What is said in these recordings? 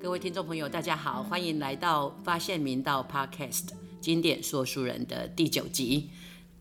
各位听众朋友，大家好，欢迎来到发现明道 Podcast 经典说书人的第九集。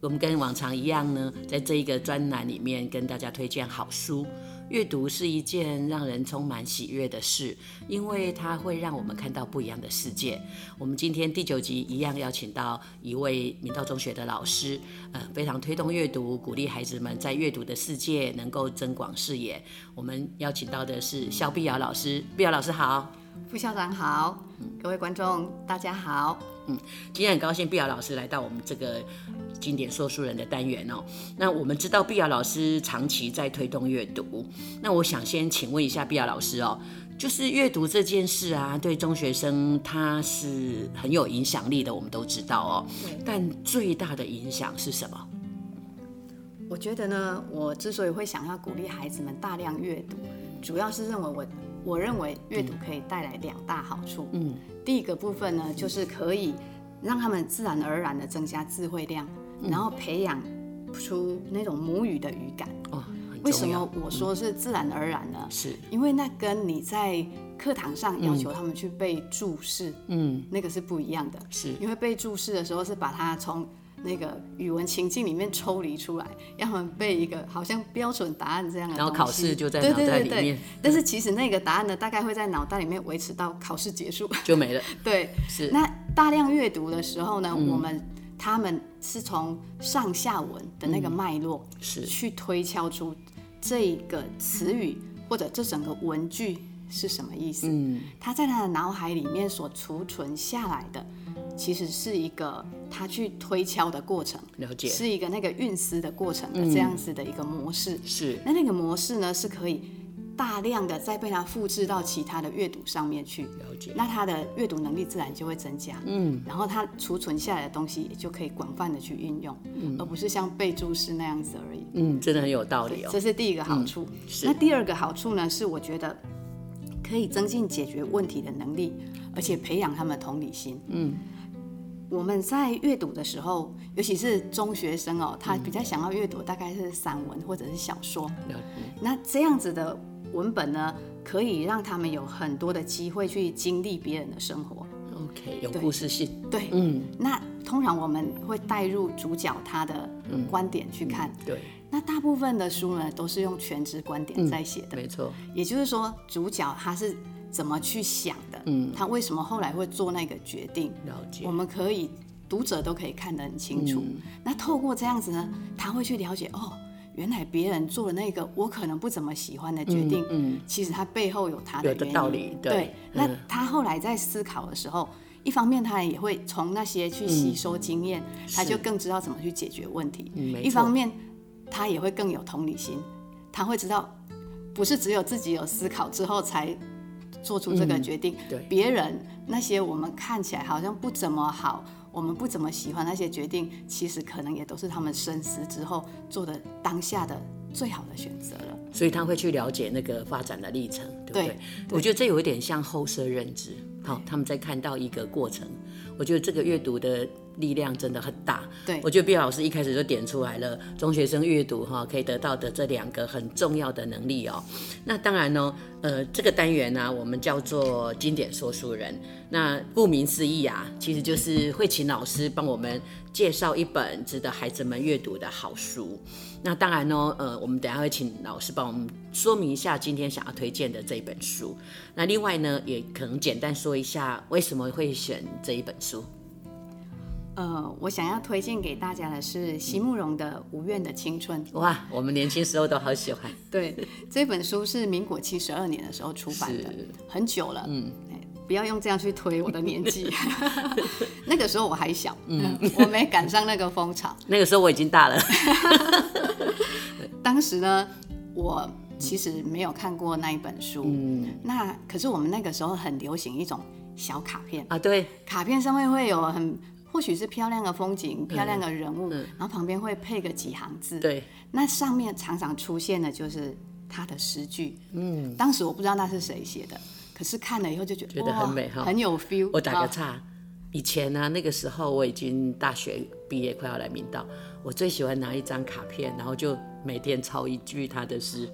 我们跟往常一样呢，在这一个专栏里面跟大家推荐好书。阅读是一件让人充满喜悦的事，因为它会让我们看到不一样的世界。我们今天第九集一样邀请到一位明道中学的老师，呃，非常推动阅读，鼓励孩子们在阅读的世界能够增广视野。我们邀请到的是肖碧瑶老师，碧瑶老师好。副校长好，各位观众大家好。嗯，今天很高兴碧瑶老师来到我们这个经典说书人的单元哦。那我们知道碧瑶老师长期在推动阅读，那我想先请问一下碧瑶老师哦，就是阅读这件事啊，对中学生他是很有影响力的，我们都知道哦。但最大的影响是什么？我觉得呢，我之所以会想要鼓励孩子们大量阅读，主要是认为我。我认为阅读可以带来两大好处。嗯，第一个部分呢，就是可以让他们自然而然的增加智慧量，然后培养出那种母语的语感。哦，为什么我说是自然而然呢？是因为那跟你在课堂上要求他们去背注释，嗯，那个是不一样的。是因为背注释的时候是把它从。那个语文情境里面抽离出来，让他们背一个好像标准答案这样的然后考试就在脑袋里面。但是其实那个答案呢，大概会在脑袋里面维持到考试结束就没了。对，是。那大量阅读的时候呢，我们他们是从上下文的那个脉络是去推敲出这个词语或者这整个文句是什么意思。嗯，他在他的脑海里面所储存下来的。其实是一个他去推敲的过程，了解，是一个那个运思的过程的这样子的一个模式。是，那那个模式呢是可以大量的再被他复制到其他的阅读上面去，了解。那他的阅读能力自然就会增加，嗯，然后他储存下来的东西也就可以广泛的去运用，嗯，而不是像背注释那样子而已。嗯，真的很有道理哦。这是第一个好处。是。那第二个好处呢是我觉得可以增进解决问题的能力，而且培养他们的同理心。嗯。我们在阅读的时候，尤其是中学生哦，他比较想要阅读大概是散文或者是小说。那这样子的文本呢，可以让他们有很多的机会去经历别人的生活。OK，有故事性。对，嗯。那通常我们会带入主角他的观点去看。对。那大部分的书呢，都是用全知观点在写的。没错。也就是说，主角他是。怎么去想的？嗯，他为什么后来会做那个决定？了解，我们可以读者都可以看得很清楚。那透过这样子呢，他会去了解哦，原来别人做了那个我可能不怎么喜欢的决定，嗯，其实他背后有他的原因。道理，对。那他后来在思考的时候，一方面他也会从那些去吸收经验，他就更知道怎么去解决问题。一方面他也会更有同理心，他会知道不是只有自己有思考之后才。做出这个决定，对别人那些我们看起来好像不怎么好，我们不怎么喜欢那些决定，其实可能也都是他们深思之后做的当下的最好的选择了。所以他会去了解那个发展的历程，对不对？我觉得这有一点像后设认知，好，他们在看到一个过程。我觉得这个阅读的。力量真的很大，对我觉得毕老师一开始就点出来了，中学生阅读哈可以得到的这两个很重要的能力哦。那当然呢，呃，这个单元呢，我们叫做经典说书人。那顾名思义啊，其实就是会请老师帮我们介绍一本值得孩子们阅读的好书。那当然呢，呃，我们等下会请老师帮我们说明一下今天想要推荐的这一本书。那另外呢，也可能简单说一下为什么会选这一本书。呃，我想要推荐给大家的是席慕容的《无怨的青春》。哇，我们年轻时候都好喜欢。对，这本书是民国七十二年的时候出版的，很久了。嗯，不要用这样去推我的年纪。那个时候我还小，嗯，我没赶上那个风潮。那个时候我已经大了。当时呢，我其实没有看过那一本书。嗯，那可是我们那个时候很流行一种小卡片啊，对，卡片上面会有很。或许是漂亮的风景、漂亮的人物，然后旁边会配个几行字。对，那上面常常出现的就是他的诗句。嗯，当时我不知道那是谁写的，可是看了以后就觉得觉得很美哈，很有 feel。我打个岔，以前呢、那个时候我已经大学毕业，快要来明道，我最喜欢拿一张卡片，然后就每天抄一句他的诗，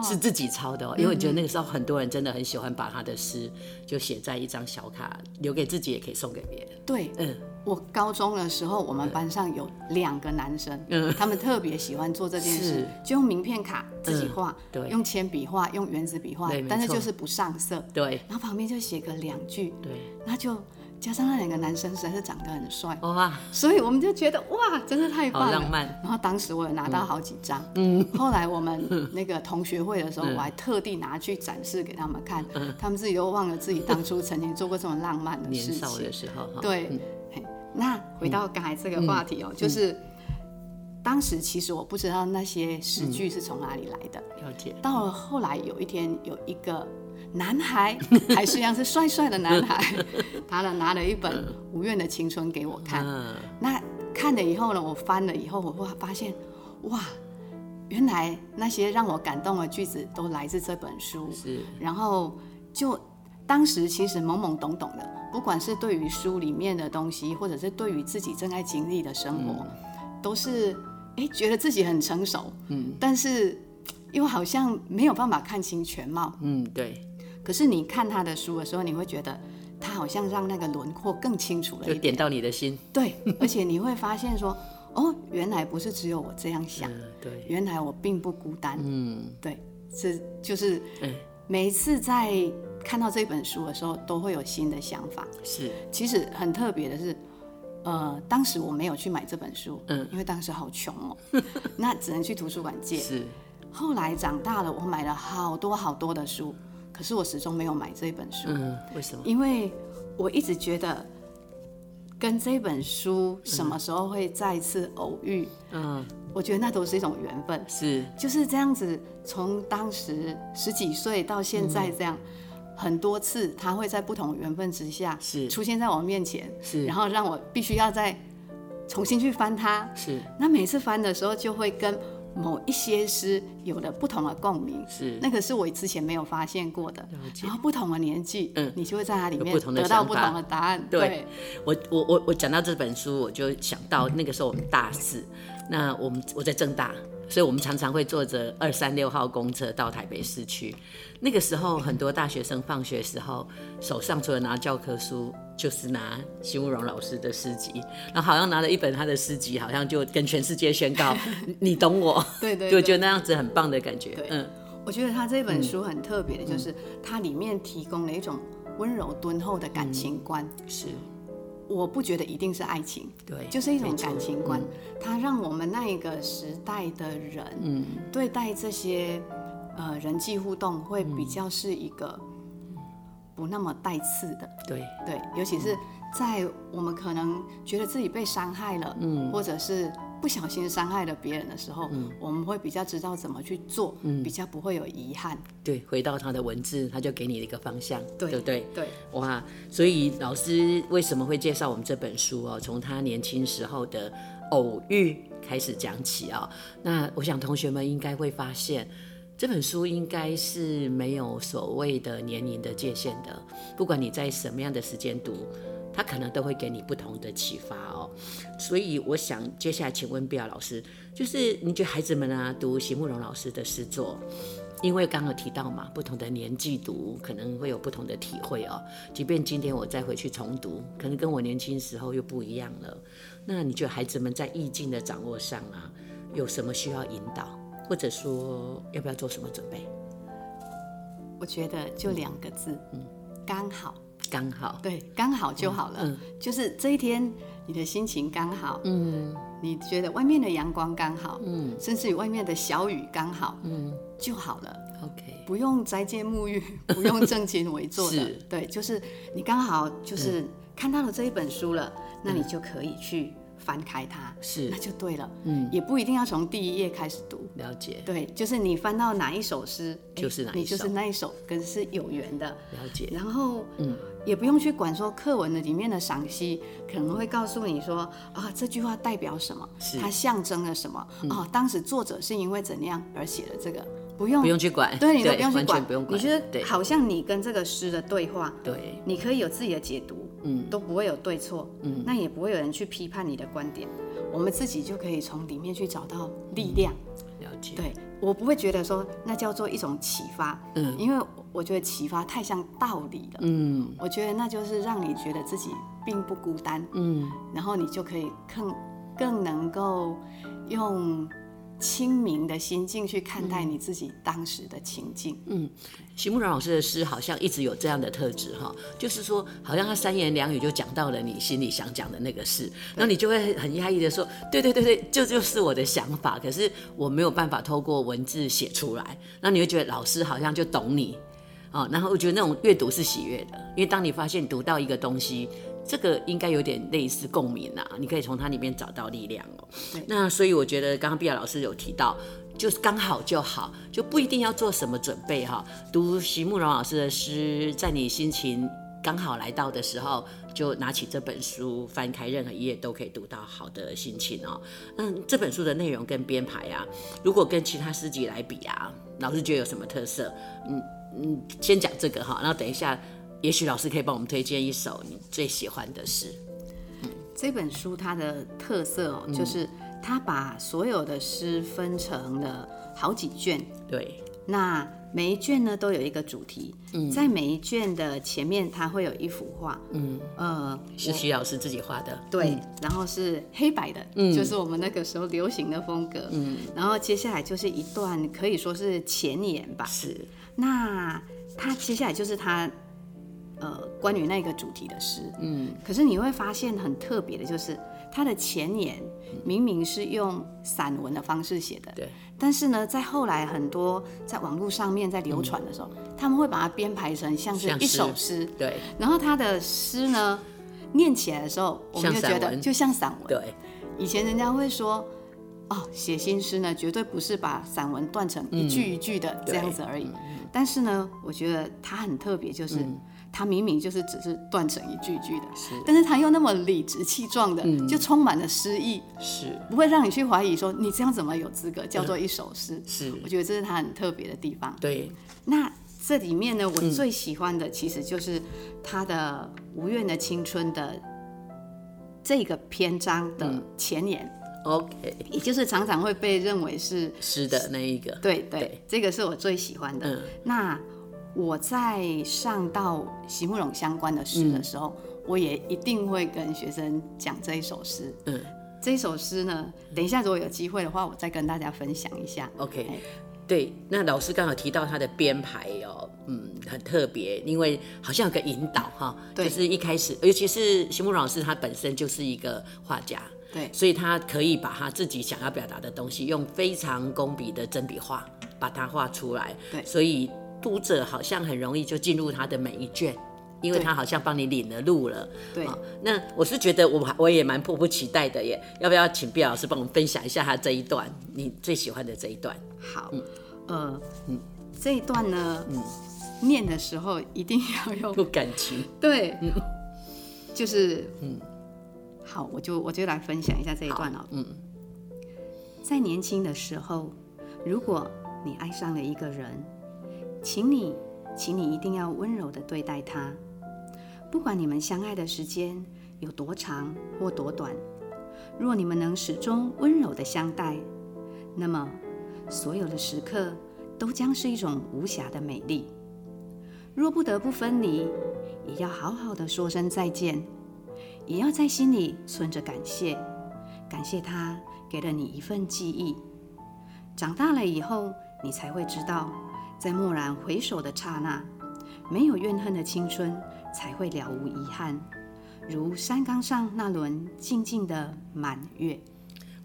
是自己抄的哦，因为我觉得那个时候很多人真的很喜欢把他的诗就写在一张小卡，留给自己也可以送给别人。对，嗯，我高中的时候，我们班上有两个男生，嗯。他们特别喜欢做这件事，就用名片卡自己画，对。用铅笔画，用原子笔画但是就是不上色，对。然后旁边就写个两句，对，那就加上那两个男生实在是长得很帅，哇，所以我们就觉得哇，真的太棒了，浪漫。然后当时我有拿到好几张，嗯，后来我们那个同学会的时候，我还特地拿去展示给他们看，他们自己都忘了自己当初曾经做过这么浪漫的事年少情的。时候，对，嘿那回到刚才这个话题哦，就是当时其实我不知道那些诗句是从哪里来的，了解，到了后来有一天有一个男孩，还是一样是帅帅的男孩，他呢拿了一本无怨的青春给我看，嗯，那看了以后呢，我翻了以后，我会发现，哇，原来那些让我感动的句子都来自这本书。是，然后就当时其实懵懵懂懂的，不管是对于书里面的东西，或者是对于自己正在经历的生活，都是哎觉得自己很成熟，嗯，但是又好像没有办法看清全貌。嗯，对，可是你看他的书的时候，你会觉得他好像让那个轮廓更清楚了一点。就点到你的心，对，而且你会发现说，哦，原来不是只有我这样想，嗯，对，原来我并不孤单。嗯，对，这就是嗯每一次在看到这本书的时候，都会有新的想法。是，其实很特别的是，呃，当时我没有去买这本书，嗯因为当时好穷哦，那只能去图书馆借。是，后来长大了，我买了好多好多的书，可是我始终没有买这本书。嗯，为什么？因为我一直觉得跟这本书什么时候会再次偶遇，嗯，我觉得那都是一种缘分，是，就是这样子，从当时十几岁到现在这样。很多次，他会在不同的缘分之下是。出现在我面前，是。然后让我必须要再重新去翻它。是，那每次翻的时候，就会跟某一些诗有了不同的共鸣，是，那个是我之前没有发现过的。然。后不同的年纪，嗯。你就会在它里面得到不同的答案。对。我我我我讲到这本书，我就想到那个时候我们大四，那我们我在正大，所以我们常常会坐着二三六号公车到台北市区。那个时候很多大学生放学时候手上除了拿教科书，就是拿席慕容老师的诗集，然后好像拿了一本他的诗集，好像就跟全世界宣告你 你懂我，对对对就觉得那样子很棒的感觉。嗯，我觉得他这本书很特别的，就是它里面提供了一种温柔敦厚的感情观。是我不觉得一定是爱情，对，就是一种感情观。它让我们那一个时代的人，嗯，对待这些呃人际互动会比较是一个不那么带刺的。对，对，尤其是在我们可能觉得自己被伤害了，嗯，或者是不小心伤害了别人的时候，嗯，我们会比较知道怎么去做，嗯，比较不会有遗憾。对，回到他的文字，他就给你一个方向，对对不对？对，哇，所以老师为什么会介绍我们这本书哦？从他年轻时候的偶遇开始讲起哦。那我想同学们应该会发现，这本书应该是没有所谓的年龄的界限的，不管你在什么样的时间读。它可能都会给你不同的启发哦，所以我想接下来请问碧雅老师，就是你觉得孩子们啊读席慕容老师的诗作，因为刚刚有提到嘛，不同的年纪读可能会有不同的体会哦。即便今天我再回去重读，可能跟我年轻时候又不一样了。那你觉得孩子们在意境的掌握上啊，有什么需要引导，或者说要不要做什么准备？我觉得就两个字，嗯，刚好，刚好，对，刚好就好了。嗯就是这一天你的心情刚好，嗯。你觉得外面的阳光刚好，嗯。甚至于外面的小雨刚好嗯。就好了。，OK，不用斋戒沐浴，不用正襟危坐的。对，就是你刚好就是看到了这一本书了，那你就可以去翻开它，是。那就对了。嗯，也不一定要从第一页开始读，了解。对，就是你翻到哪一首诗，就是哪一首。你就是那一首跟是有缘的。了解，然后，嗯，也不用去管说课文的里面的赏析，可能会告诉你说啊这句话代表什么，它象征了什么，哦，当时作者是因为怎样而写的这个，不用不用去管，对，你都不用去管，不用管，你觉得好像你跟这个诗的对话，对，你可以有自己的解读，嗯，都不会有对错，嗯，那也不会有人去批判你的观点，我们自己就可以从里面去找到力量。了解。对我不会觉得说那叫做一种启发，嗯，因为我觉得启发太像道理了，嗯，我觉得那就是让你觉得自己并不孤单，嗯，然后你就可以更更能够用。清明的心境去看待你自己当时的情境。嗯，席慕容老师的诗好像一直有这样的特质哈，就是说，好像他三言两语就讲到了你心里想讲的那个事，然后你就会很压抑的说，对对对对，这就是我的想法，可是我没有办法透过文字写出来，那你会觉得老师好像就懂你，哦，然后我觉得那种阅读是喜悦的，因为当你发现读到一个东西。这个应该有点类似共鸣啊，你可以从它里面找到力量哦。那所以我觉得刚刚碧雅老师有提到，就是刚好就好，就不一定要做什么准备哈。读席慕容老师的诗，在你心情刚好来到的时候，就拿起这本书，翻开任何一页都可以读到好的心情哦。嗯，这本书的内容跟编排啊，如果跟其他诗集来比啊，老师觉得有什么特色？嗯嗯，先讲这个哈，然后等一下。也许老师可以帮我们推荐一首你最喜欢的诗。这本书它的特色哦，就是它把所有的诗分成了好几卷。对。那每一卷呢都有一个主题。嗯。在每一卷的前面，它会有一幅画。嗯。呃，是徐老师自己画的。对。然后是黑白的，嗯，就是我们那个时候流行的风格。嗯。然后接下来就是一段可以说是前言吧。是。那他接下来就是他。呃，关于那个主题的诗，嗯，可是你会发现很特别的，就是它的前言明明是用散文的方式写的，对，但是呢，在后来很多在网络上面在流传的时候，他们会把它编排成像是一首诗，对，然后他的诗呢，念起来的时候，我们就觉得就像散文，对，以前人家会说，哦，写新诗呢，绝对不是把散文断成一句一句的这样子而已，但是呢，我觉得它很特别，就是。他明明就是只是断成一句句的，是，但是他又那么理直气壮的，就充满了诗意，是，不会让你去怀疑说你这样怎么有资格叫做一首诗？是，我觉得这是他很特别的地方。对，那这里面呢，我最喜欢的其实就是他的《无怨的青春》的这个篇章的前言，OK，也就是常常会被认为是诗的那一个，对对，这个是我最喜欢的。那我在上到席慕容相关的诗的时候，我也一定会跟学生讲这一首诗。嗯，这一首诗呢，等一下如果有机会的话，我再跟大家分享一下。OK，对，那老师刚好提到他的编排哦，嗯，很特别，因为好像有个引导哈，就是一开始，尤其是席慕容老师他本身就是一个画家，对，所以他可以把他自己想要表达的东西用非常工笔的真笔画把它画出来，对，所以。读者好像很容易就进入他的每一卷，因为他好像帮你领了路了。对，那我是觉得我我也蛮迫不及待的耶，要不要请毕老师帮我们分享一下他这一段你最喜欢的这一段？好，呃，嗯，这一段呢，嗯，念的时候一定要用 感情，对，就是，嗯，好，我就我就来分享一下这一段哦，嗯，在年轻的时候，如果你爱上了一个人。请你，请你一定要温柔的对待他，不管你们相爱的时间有多长或多短。若你们能始终温柔的相待，那么所有的时刻都将是一种无瑕的美丽。若不得不分离，也要好好的说声再见，也要在心里存着感谢，感谢他给了你一份记忆。长大了以后，你才会知道。在蓦然回首的刹那，没有怨恨的青春才会了无遗憾，如山岗上那轮静静的满月。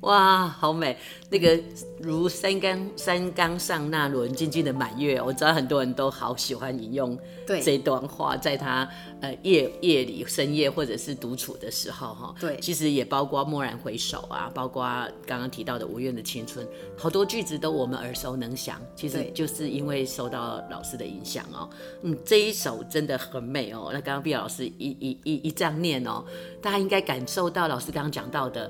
哇，好美！那个如山岗山岗上那轮静静的满月，我知道很多人都好喜欢引用这段话，在他呃夜夜里深夜或者是独处的时候哈。对，其实也包括蓦然回首啊，包括刚刚提到的无怨的青春，好多句子都我们耳熟能详。其实就是因为受到老师的影响哦。嗯，这一首真的很美哦。那刚刚毕老师一一一一这样念哦，大家应该感受到老师刚刚讲到的，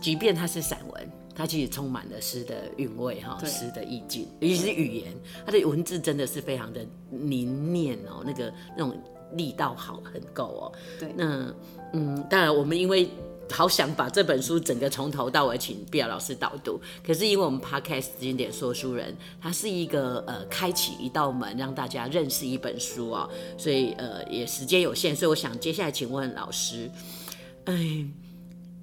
即便它是。散文，它其实充满了诗的韵味哈，诗的意境，尤其是语言，它的文字真的是非常的凝练哦，那个那种力道好很够哦。对那嗯，当然我们因为好想把这本书整个从头到尾请毕尔老师导读，可是因为我们 Podcast 经典说书人，它是一个呃开启一道门让大家认识一本书哦，所以呃也时间有限，所以我想接下来请问老师，哎，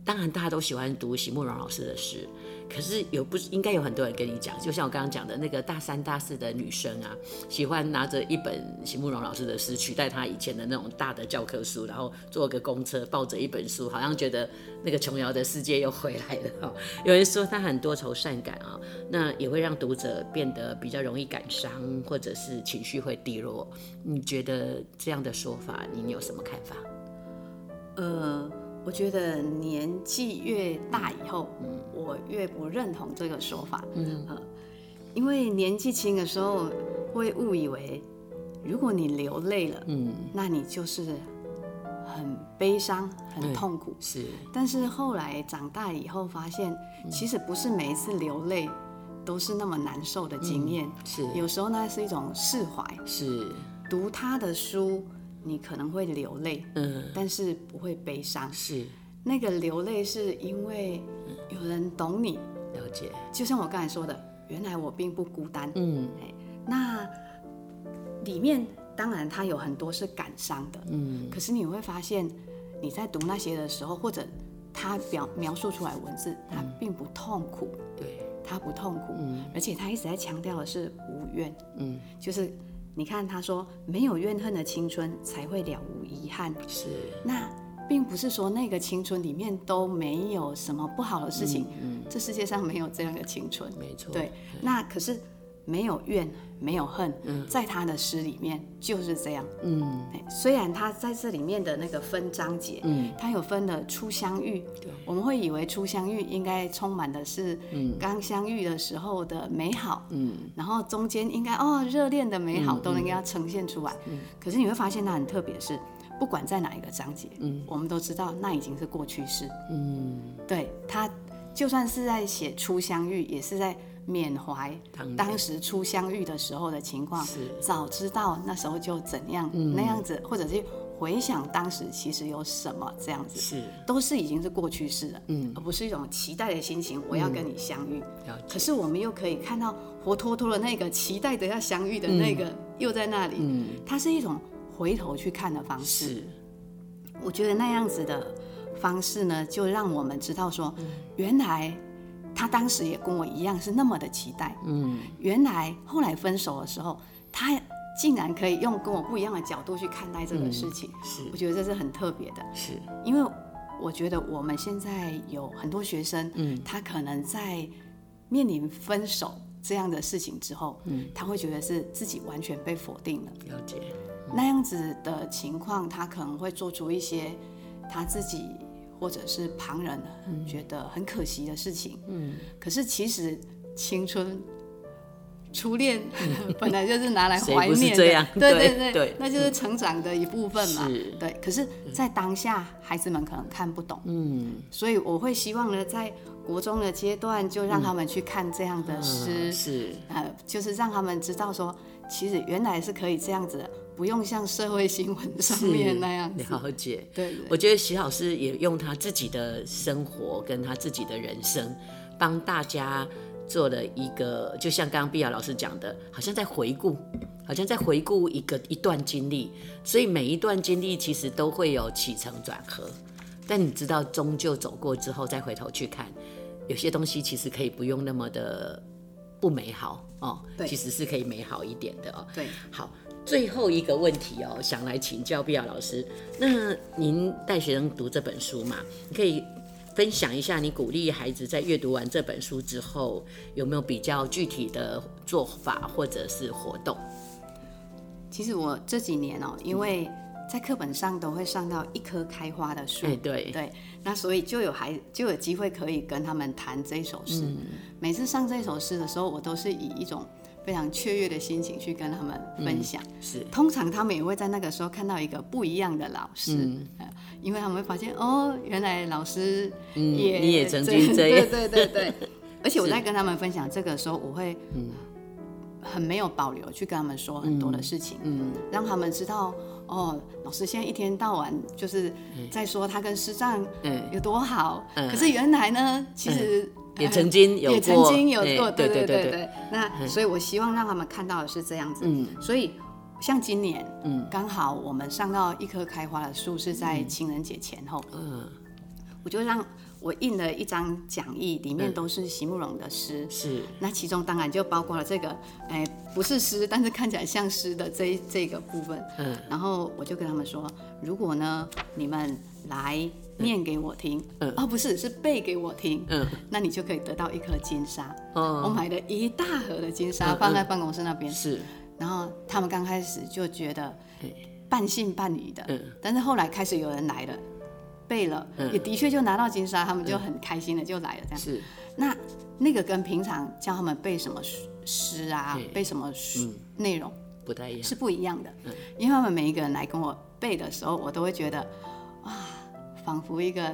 当然大家都喜欢读席慕容老师的诗。可是有不应该有很多人跟你讲，就像我刚刚讲的那个大三大四的女生啊，喜欢拿着一本席慕容老师的诗取代她以前的那种大的教科书，然后坐个公车抱着一本书，好像觉得那个琼瑶的世界又回来了。有人说他很多愁善感啊，那也会让读者变得比较容易感伤，或者是情绪会低落。你觉得这样的说法，你有什么看法？呃，我觉得年纪越大以后，我越不认同这个说法。嗯，呃，因为年纪轻的时候会误以为，如果你流泪了，嗯，那你就是很悲伤、很痛苦。是，但是后来长大以后发现，其实不是每一次流泪都是那么难受的经验。是，有时候呢是一种释怀。是，读他的书，你可能会流泪，嗯，但是不会悲伤。是。那个流泪是因为有人懂你，了解，就像我刚才说的，原来我并不孤单。嗯。那里面当然它有很多是感伤的，嗯。可是你会发现你在读那些的时候，或者他表描述出来文字，它并不痛苦，对，它不痛苦，嗯。而且他一直在强调的是无怨，嗯。就是你看他说没有怨恨的青春才会了无遗憾，是，那并不是说那个青春里面都没有什么不好的事情，嗯，这世界上没有这样的青春。没错，对，那可是没有怨，没有恨，在他的诗里面就是这样。嗯。哎虽然他在这里面的那个分章节，嗯，他有分了初相遇，对。我们会以为初相遇应该充满的是嗯。刚相遇的时候的美好，嗯。然后中间应该哦热恋的美好都能给它呈现出来。嗯。可是你会发现它很特别是，不管在哪一个章节，嗯。我们都知道那已经是过去式。嗯，对他，就算是在写初相遇，也是在缅怀当时初相遇的时候的情况。是。早知道那时候就怎样、那样子，或者是回想当时其实有什么这样子，是。都是已经是过去式了，嗯，而不是一种期待的心情，我要跟你相遇。可是我们又可以看到活脱脱的那个期待的要相遇的那个、又在那里，嗯，它是一种回头去看的方式。是，我觉得那样子的方式呢，就让我们知道说，原来他当时也跟我一样是那么的期待。嗯。原来后来分手的时候，他竟然可以用跟我不一样的角度去看待这个事情。是。我觉得这是很特别的，是，因为我觉得我们现在有很多学生，嗯。他可能在面临分手这样的事情之后，嗯。他会觉得是自己完全被否定了。了解，那样子的情况，他可能会做出一些他自己或者是旁人觉得很可惜的事情。嗯。可是其实青春。初恋 本来就是拿来怀念的，对对对对那就是成长的一部分嘛。对，可是，在当下，孩子们可能看不懂，嗯。所以我会希望呢，在国中的阶段就让他们去看这样的诗，嗯是，呃，就是让他们知道说，其实原来是可以这样子的，不用像社会新闻上面那样子。了解。对对我觉得徐老师也用他自己的生活跟他自己的人生，帮大家做了一个，就像刚刚碧雅老师讲的，好像在回顾，好像在回顾一个一段经历，所以每一段经历其实都会有起承转合，但你知道，终究走过之后再回头去看，有些东西其实可以不用那么的不美好哦，其实是可以美好一点的哦。对，好，最后一个问题哦，想来请教碧雅老师。那您带学生读这本书嘛，你可以分享一下你鼓励孩子在阅读完这本书之后，有没有比较具体的做法或者是活动？其实我这几年哦、因为在课本上都会上到一棵开花的树，哎，对，对，那所以就有孩就有机会可以跟他们谈这首诗。每次上这首诗的时候，我都是以一种非常雀跃的心情去跟他们分享。是，通常他们也会在那个时候看到一个不一样的老师，呃因为他们会发现哦，原来老师嗯，也、你也曾经这样，对对对。对。而且我在跟他们分享这个时候，我会，很没有保留去跟他们说很多的事情，嗯，让他们知道哦，老师现在一天到晚就是在说他跟师丈有多好，可是原来呢，其实也曾经有也曾经有过，对对对对。那所以我希望让他们看到的是这样子，嗯，所以像今年，嗯，刚好我们上到一棵开花的树是在情人节前后，嗯，我就让。我印了一张讲义，里面都是席慕容的诗，是。那其中当然就包括了这个，哎，不是诗，但是看起来像诗的这这个部分。嗯。然后我就跟他们说，如果呢，你们来念给我听，嗯，哦，不是，是背给我听，嗯，那你就可以得到一颗金沙。哦。我买了一大盒的金沙放在办公室那边。是。然后他们刚开始就觉得半信半疑的，嗯，但是后来开始有人来了。背了，也的确就拿到金沙，他们就很开心的就来了这样。是，那那个跟平常叫他们背什么诗啊，背什么书内容不太一样，是不一样的。因为他们每一个人来跟我背的时候，我都会觉得，哇，仿佛一个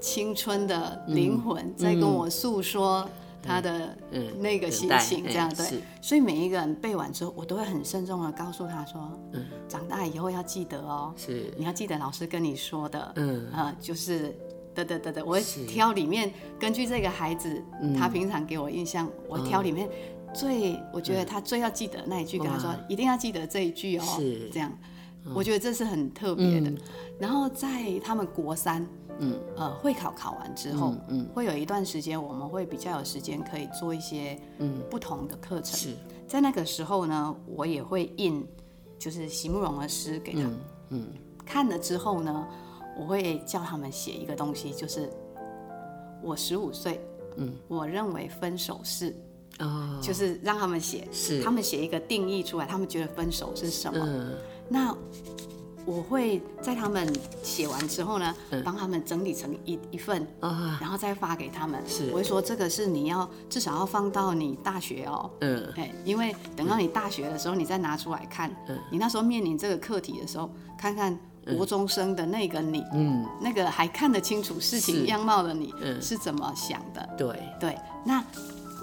青春的灵魂在跟我诉说。他的那个心情这样对，所以每一个人背完之后，我都会很慎重的告诉他说：“嗯，长大以后要记得哦，是。你要记得老师跟你说的，嗯。啊，就是得得得得，我挑里面根据这个孩子他平常给我印象，我挑里面最我觉得他最要记得那一句，跟他说一定要记得这一句哦，是这样，我觉得这是很特别的。然后在他们国三。嗯，呃，会考考完之后，嗯，会有一段时间，我们会比较有时间可以做一些嗯不同的课程。是，在那个时候呢，我也会印就是席慕容的诗给他，嗯，看了之后呢，我会叫他们写一个东西，就是我十五岁，嗯，我认为分手是，哦，就是让他们写，是，他们写一个定义出来，他们觉得分手是什么？那。我会在他们写完之后呢，帮他们整理成一一份，然后再发给他们。是，我会说这个是你要至少要放到你大学哦。嗯，哎，因为等到你大学的时候，你再拿出来看，你那时候面临这个课题的时候，看看国中生的那个你，嗯，那个还看得清楚事情样貌的你，是怎么想的？对，对，那。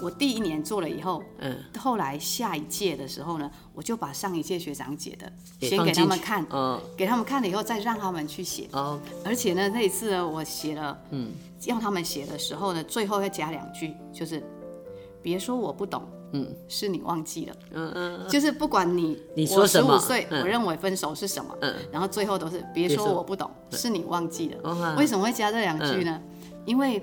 我第一年做了以后，嗯，后来下一届的时候呢，我就把上一届学长姐的先给他们看，嗯，给他们看了以后，再让他们去写，哦，而且呢，那一次呢，我写了，嗯，要他们写的时候呢，最后要加两句，就是别说我不懂，嗯，是你忘记了，嗯嗯，就是不管你你说什么，岁，我认为分手是什么，嗯，然后最后都是别说我不懂，是你忘记了，为什么会加这两句呢？因为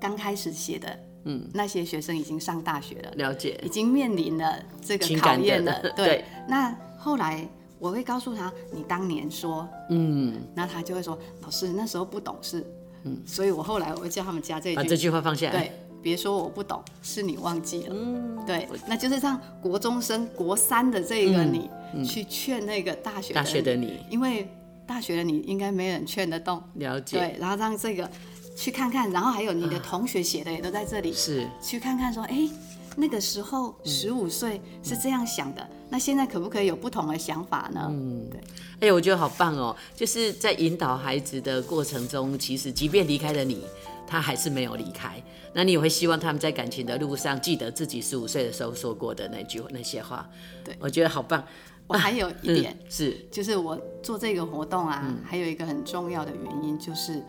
刚开始写的。嗯，那些学生已经上大学了，了解，已经面临了这个考验了。对，那后来我会告诉他，你当年说，嗯，那他就会说，老师那时候不懂事，嗯，所以我后来我会叫他们加这句，把这句话放下来。对，别说我不懂，是你忘记了。嗯，对，那就是让国中生国三的这个你去劝那个大学大学的你，因为大学的你应该没人劝得动。了解。对，然后让这个。去看看，然后还有你的同学写的也都在这里。是，去看看说，哎，那个时候十五岁是这样想的，那现在可不可以有不同的想法呢？嗯，对。哎，我觉得好棒哦，就是在引导孩子的过程中，其实即便离开了你，他还是没有离开。那你也会希望他们在感情的路上，记得自己十五岁的时候说过的那句那些话。对，我觉得好棒。我还有一点是，就是我做这个活动啊，还有一个很重要的原因就是，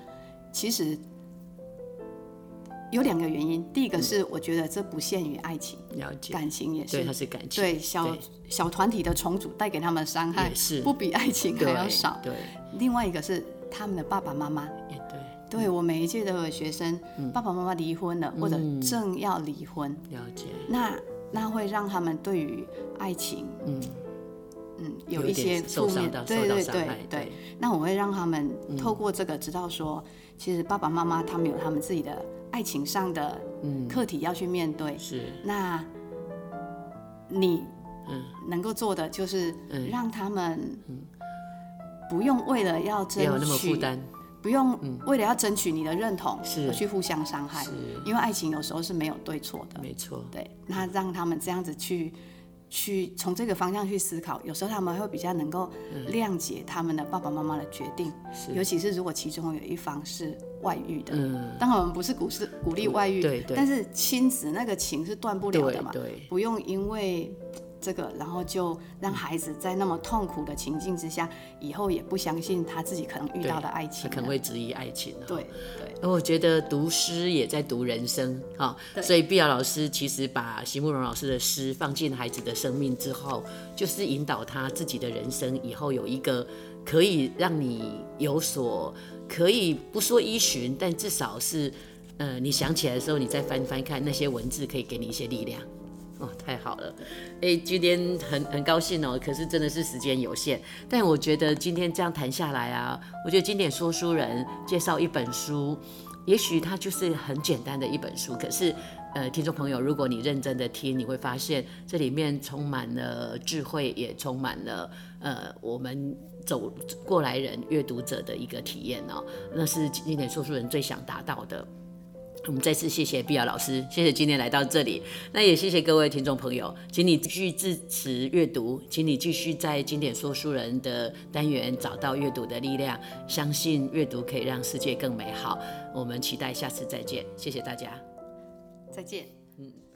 其实。有两个原因，第一个是我觉得这不限于爱情，了解。感情也是，对，它是感情，对小小团体的重组带给他们伤害是。不比爱情还要少。对，另外一个是他们的爸爸妈妈。也对，对我每一届都有学生爸爸妈妈离婚了或者正要离婚，了解，那那会让他们对于爱情，嗯。嗯有一些负面，对对对。对，那我会让他们透过这个知道说，其实爸爸妈妈他们有他们自己的。爱情上的课题要去面对，是。那你能够做的就是让他们不用为了要争取，不用为了要争取你的认同而去互相伤害，因为爱情有时候是没有对错的，没错。对，那让他们这样子去去从这个方向去思考，有时候他们会比较能够谅解他们的爸爸妈妈的决定，尤其是如果其中有一方是。外遇的。嗯，当然我们不是鼓是鼓励外遇，对对，但是亲子那个情是断不了的嘛，对，不用因为。这个，然后就让孩子在那么痛苦的情境之下，以后也不相信他自己可能遇到的爱情，他可能会质疑爱情。对对。而我觉得读诗也在读人生啊，所以碧瑶老师其实把席慕容老师的诗放进孩子的生命之后，就是引导他自己的人生以后有一个可以让你有所可以不说依循，但至少是呃你想起来的时候，你再翻翻看那些文字，可以给你一些力量。哦，太好了，哎，今天很很高兴哦。可是真的是时间有限，但我觉得今天这样谈下来啊，我觉得经典说书人介绍一本书，也许它就是很简单的一本书，可是，呃，听众朋友，如果你认真的听，你会发现这里面充满了智慧，也充满了呃我们走过来人阅读者的一个体验哦，那是经典说书人最想达到的。我们再次谢谢碧瑶老师，谢谢今天来到这里，那也谢谢各位听众朋友，请你继续支持阅读，请你继续在经典说书人的单元找到阅读的力量，相信阅读可以让世界更美好。我们期待下次再见，谢谢大家，再见，嗯。